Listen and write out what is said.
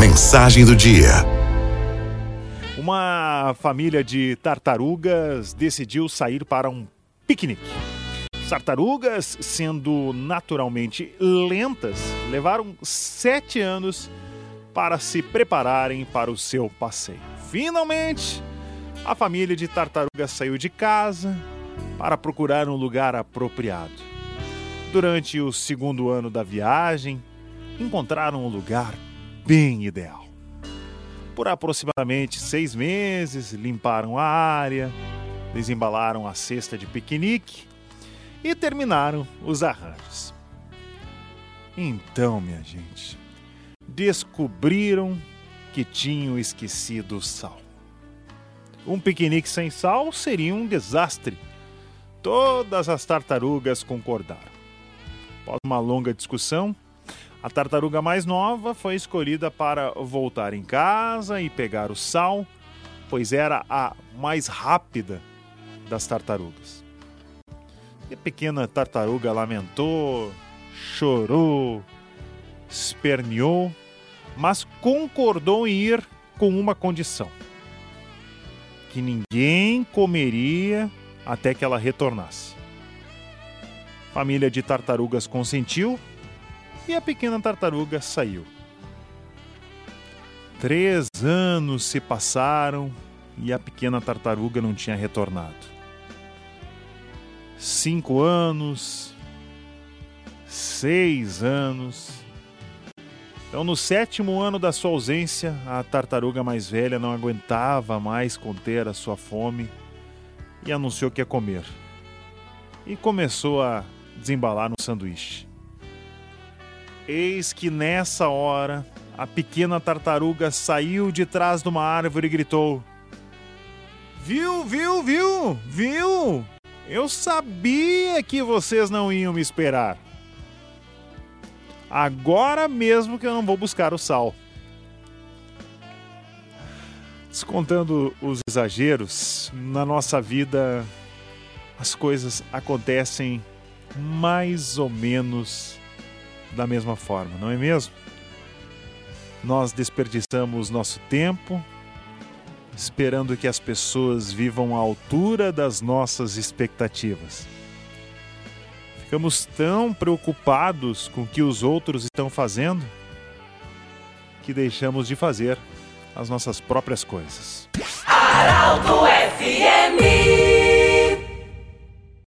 Mensagem do dia. Uma família de tartarugas decidiu sair para um piquenique. As tartarugas, sendo naturalmente lentas, levaram sete anos para se prepararem para o seu passeio. Finalmente, a família de tartarugas saiu de casa para procurar um lugar apropriado. Durante o segundo ano da viagem, encontraram um lugar bem ideal. Por aproximadamente seis meses, limparam a área, desembalaram a cesta de piquenique e terminaram os arranjos. Então, minha gente, descobriram que tinham esquecido o sal. Um piquenique sem sal seria um desastre. Todas as tartarugas concordaram. Após uma longa discussão, a tartaruga mais nova foi escolhida para voltar em casa e pegar o sal, pois era a mais rápida das tartarugas. E a pequena tartaruga lamentou, chorou, esperneou, mas concordou em ir com uma condição: que ninguém comeria até que ela retornasse. A família de tartarugas consentiu e a pequena tartaruga saiu. Três anos se passaram e a pequena tartaruga não tinha retornado. Cinco anos, seis anos. Então, no sétimo ano da sua ausência, a tartaruga mais velha não aguentava mais conter a sua fome e anunciou que ia comer. E começou a desembalar no sanduíche. Eis que nessa hora a pequena tartaruga saiu de trás de uma árvore e gritou: Viu, viu, viu, viu? Eu sabia que vocês não iam me esperar. Agora mesmo que eu não vou buscar o sal. Descontando os exageros, na nossa vida as coisas acontecem mais ou menos da mesma forma, não é mesmo? Nós desperdiçamos nosso tempo esperando que as pessoas vivam à altura das nossas expectativas. Ficamos tão preocupados com o que os outros estão fazendo que deixamos de fazer as nossas próprias coisas. Araldo